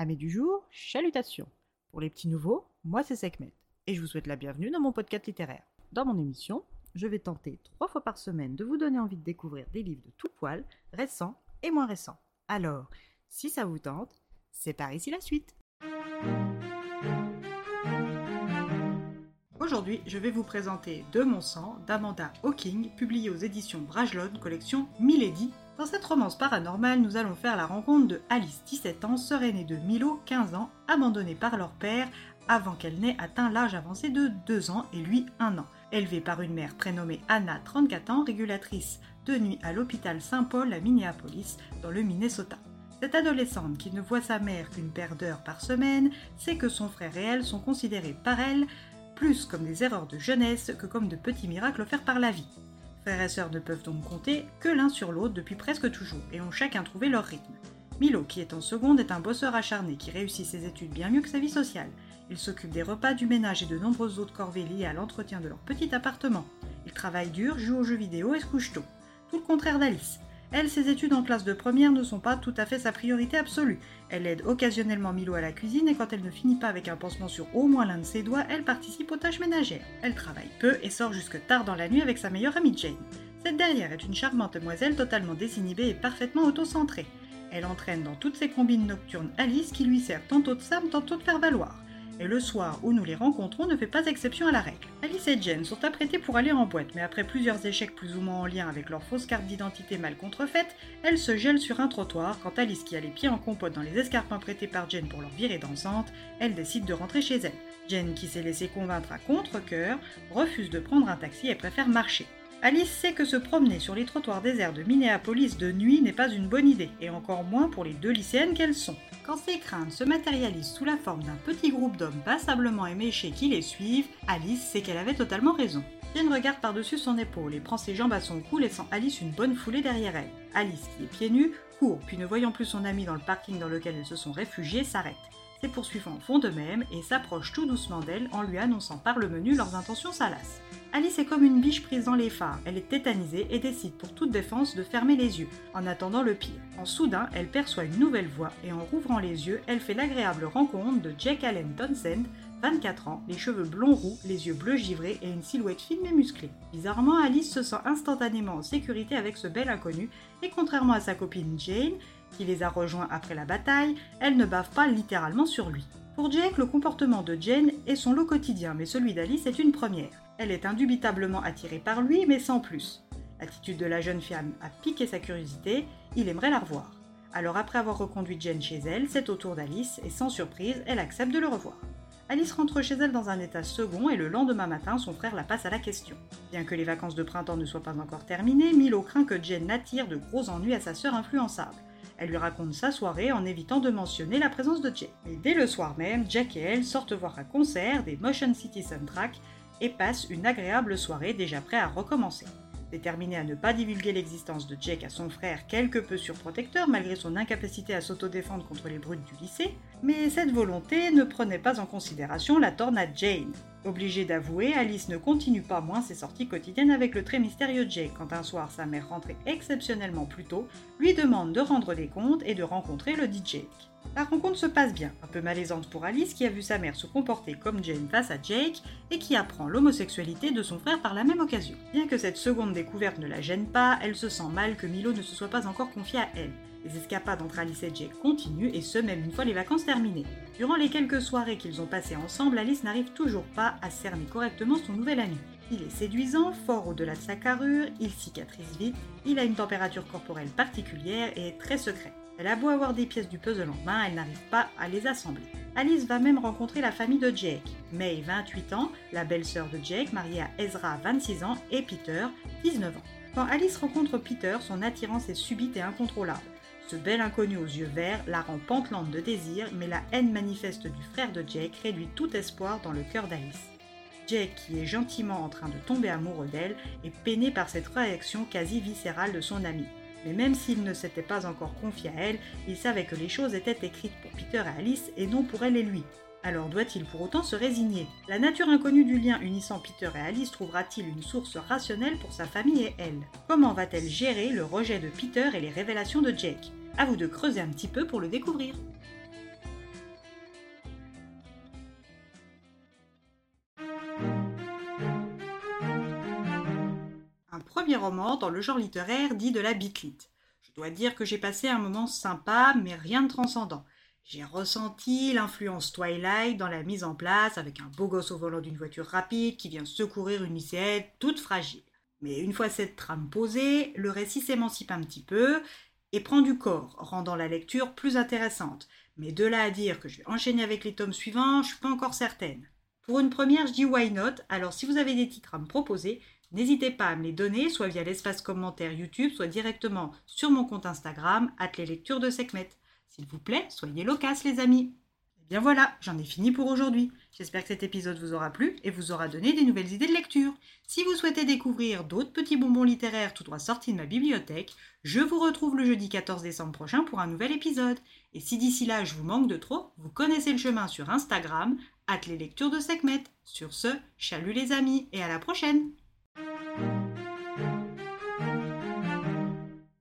Amis du jour, chalutations. Pour les petits nouveaux, moi c'est Sekhmet et je vous souhaite la bienvenue dans mon podcast littéraire. Dans mon émission, je vais tenter trois fois par semaine de vous donner envie de découvrir des livres de tout poil, récents et moins récents. Alors, si ça vous tente, c'est par ici la suite. Aujourd'hui, je vais vous présenter De mon sang d'Amanda Hawking, publié aux éditions Brajlon, collection Milady. Dans cette romance paranormale, nous allons faire la rencontre de Alice, 17 ans, sœur aînée de Milo, 15 ans, abandonnée par leur père avant qu'elle n'ait atteint l'âge avancé de 2 ans et lui 1 an. Élevée par une mère prénommée Anna, 34 ans, régulatrice de nuit à l'hôpital Saint-Paul à Minneapolis, dans le Minnesota. Cette adolescente qui ne voit sa mère qu'une paire d'heures par semaine sait que son frère et elle sont considérés par elle plus comme des erreurs de jeunesse que comme de petits miracles offerts par la vie. Frères et sœurs ne peuvent donc compter que l'un sur l'autre depuis presque toujours et ont chacun trouvé leur rythme. Milo, qui est en seconde, est un bosseur acharné qui réussit ses études bien mieux que sa vie sociale. Il s'occupe des repas, du ménage et de nombreuses autres corvées liées à l'entretien de leur petit appartement. Il travaille dur, joue aux jeux vidéo et se couche tôt. Tout le contraire d'Alice. Elle, ses études en classe de première ne sont pas tout à fait sa priorité absolue. Elle aide occasionnellement Milo à la cuisine et quand elle ne finit pas avec un pansement sur au moins l'un de ses doigts, elle participe aux tâches ménagères. Elle travaille peu et sort jusque tard dans la nuit avec sa meilleure amie Jane. Cette dernière est une charmante demoiselle totalement désinhibée et parfaitement autocentrée. Elle entraîne dans toutes ses combines nocturnes Alice qui lui sert tantôt de Sam, tantôt de faire valoir et le soir où nous les rencontrons ne fait pas exception à la règle. Alice et Jen sont apprêtées pour aller en boîte, mais après plusieurs échecs plus ou moins en lien avec leur fausse carte d'identité mal contrefaite, elles se gèlent sur un trottoir quand Alice, qui a les pieds en compote dans les escarpins prêtés par Jen pour leur virer dansante, elle décide de rentrer chez elle. Jen, qui s'est laissée convaincre à contre-coeur, refuse de prendre un taxi et préfère marcher. Alice sait que se promener sur les trottoirs déserts de Minneapolis de nuit n'est pas une bonne idée, et encore moins pour les deux lycéennes qu'elles sont. Quand ces craintes se matérialisent sous la forme d'un petit groupe d'hommes passablement éméchés qui les suivent, Alice sait qu'elle avait totalement raison. Jen regarde par-dessus son épaule et prend ses jambes à son cou, laissant Alice une bonne foulée derrière elle. Alice, qui est pieds nus, court, puis ne voyant plus son amie dans le parking dans lequel elles se sont réfugiées, s'arrête. Ses poursuivants font de même et s'approchent tout doucement d'elle en lui annonçant par le menu leurs intentions salaces. Alice est comme une biche prise dans les phares. Elle est tétanisée et décide pour toute défense de fermer les yeux, en attendant le pire. En soudain, elle perçoit une nouvelle voix et en rouvrant les yeux, elle fait l'agréable rencontre de Jake Allen Townsend, 24 ans, les cheveux blonds roux, les yeux bleus givrés et une silhouette fine et musclée. Bizarrement, Alice se sent instantanément en sécurité avec ce bel inconnu, et contrairement à sa copine Jane, qui les a rejoints après la bataille, elle ne bave pas littéralement sur lui. Pour Jake, le comportement de Jane est son lot quotidien, mais celui d'Alice est une première. Elle est indubitablement attirée par lui, mais sans plus. L'attitude de la jeune femme a piqué sa curiosité, il aimerait la revoir. Alors après avoir reconduit Jane chez elle, c'est au tour d'Alice, et sans surprise, elle accepte de le revoir. Alice rentre chez elle dans un état second et le lendemain matin, son frère la passe à la question. Bien que les vacances de printemps ne soient pas encore terminées, Milo craint que Jane n'attire de gros ennuis à sa sœur influençable. Elle lui raconte sa soirée en évitant de mentionner la présence de Jake. Et dès le soir même, Jack et elle sortent voir un concert des Motion City Soundtrack et passent une agréable soirée déjà prêt à recommencer. Déterminé à ne pas divulguer l'existence de Jake à son frère quelque peu surprotecteur malgré son incapacité à s'autodéfendre contre les brutes du lycée, mais cette volonté ne prenait pas en considération la tornade Jane. Obligée d'avouer, Alice ne continue pas moins ses sorties quotidiennes avec le très mystérieux Jake quand un soir sa mère rentrée exceptionnellement plus tôt lui demande de rendre des comptes et de rencontrer le DJ. La rencontre se passe bien, un peu malaisante pour Alice qui a vu sa mère se comporter comme Jane face à Jake et qui apprend l'homosexualité de son frère par la même occasion. Bien que cette seconde découverte ne la gêne pas, elle se sent mal que Milo ne se soit pas encore confié à elle. Les escapades entre Alice et Jake continuent et ce même une fois les vacances terminées. Durant les quelques soirées qu'ils ont passées ensemble, Alice n'arrive toujours pas à cerner correctement son nouvel ami. Il est séduisant, fort au-delà de sa carrure, il cicatrise vite, il a une température corporelle particulière et est très secret. Elle a beau avoir des pièces du puzzle en main, elle n'arrive pas à les assembler. Alice va même rencontrer la famille de Jake. May, 28 ans, la belle-sœur de Jake, mariée à Ezra, 26 ans, et Peter, 19 ans. Quand Alice rencontre Peter, son attirance est subite et incontrôlable. Ce bel inconnu aux yeux verts la rend pantelante de désir, mais la haine manifeste du frère de Jake réduit tout espoir dans le cœur d'Alice. Jake, qui est gentiment en train de tomber amoureux d'elle, est peiné par cette réaction quasi viscérale de son ami. Mais même s'il ne s'était pas encore confié à elle, il savait que les choses étaient écrites pour Peter et Alice et non pour elle et lui. Alors doit-il pour autant se résigner? La nature inconnue du lien unissant Peter et Alice trouvera-t-il une source rationnelle pour sa famille et elle? Comment va-t-elle gérer le rejet de Peter et les révélations de Jake? À vous de creuser un petit peu pour le découvrir. Un premier roman dans le genre littéraire dit de la bitlite. Je dois dire que j'ai passé un moment sympa, mais rien de transcendant. J'ai ressenti l'influence Twilight dans la mise en place avec un beau gosse au volant d'une voiture rapide qui vient secourir une lycéenne toute fragile. Mais une fois cette trame posée, le récit s'émancipe un petit peu et prend du corps, rendant la lecture plus intéressante. Mais de là à dire que je vais enchaîner avec les tomes suivants, je suis pas encore certaine. Pour une première, je dis why not, alors si vous avez des titres à me proposer, n'hésitez pas à me les donner, soit via l'espace commentaire YouTube, soit directement sur mon compte Instagram, at les lectures de Sekhmet. S'il vous plaît, soyez loquaces les amis bien voilà, j'en ai fini pour aujourd'hui. J'espère que cet épisode vous aura plu et vous aura donné des nouvelles idées de lecture. Si vous souhaitez découvrir d'autres petits bonbons littéraires tout droit sortis de ma bibliothèque, je vous retrouve le jeudi 14 décembre prochain pour un nouvel épisode. Et si d'ici là je vous manque de trop, vous connaissez le chemin sur Instagram, at les lectures de Sekhmet. Sur ce, chalut les amis et à la prochaine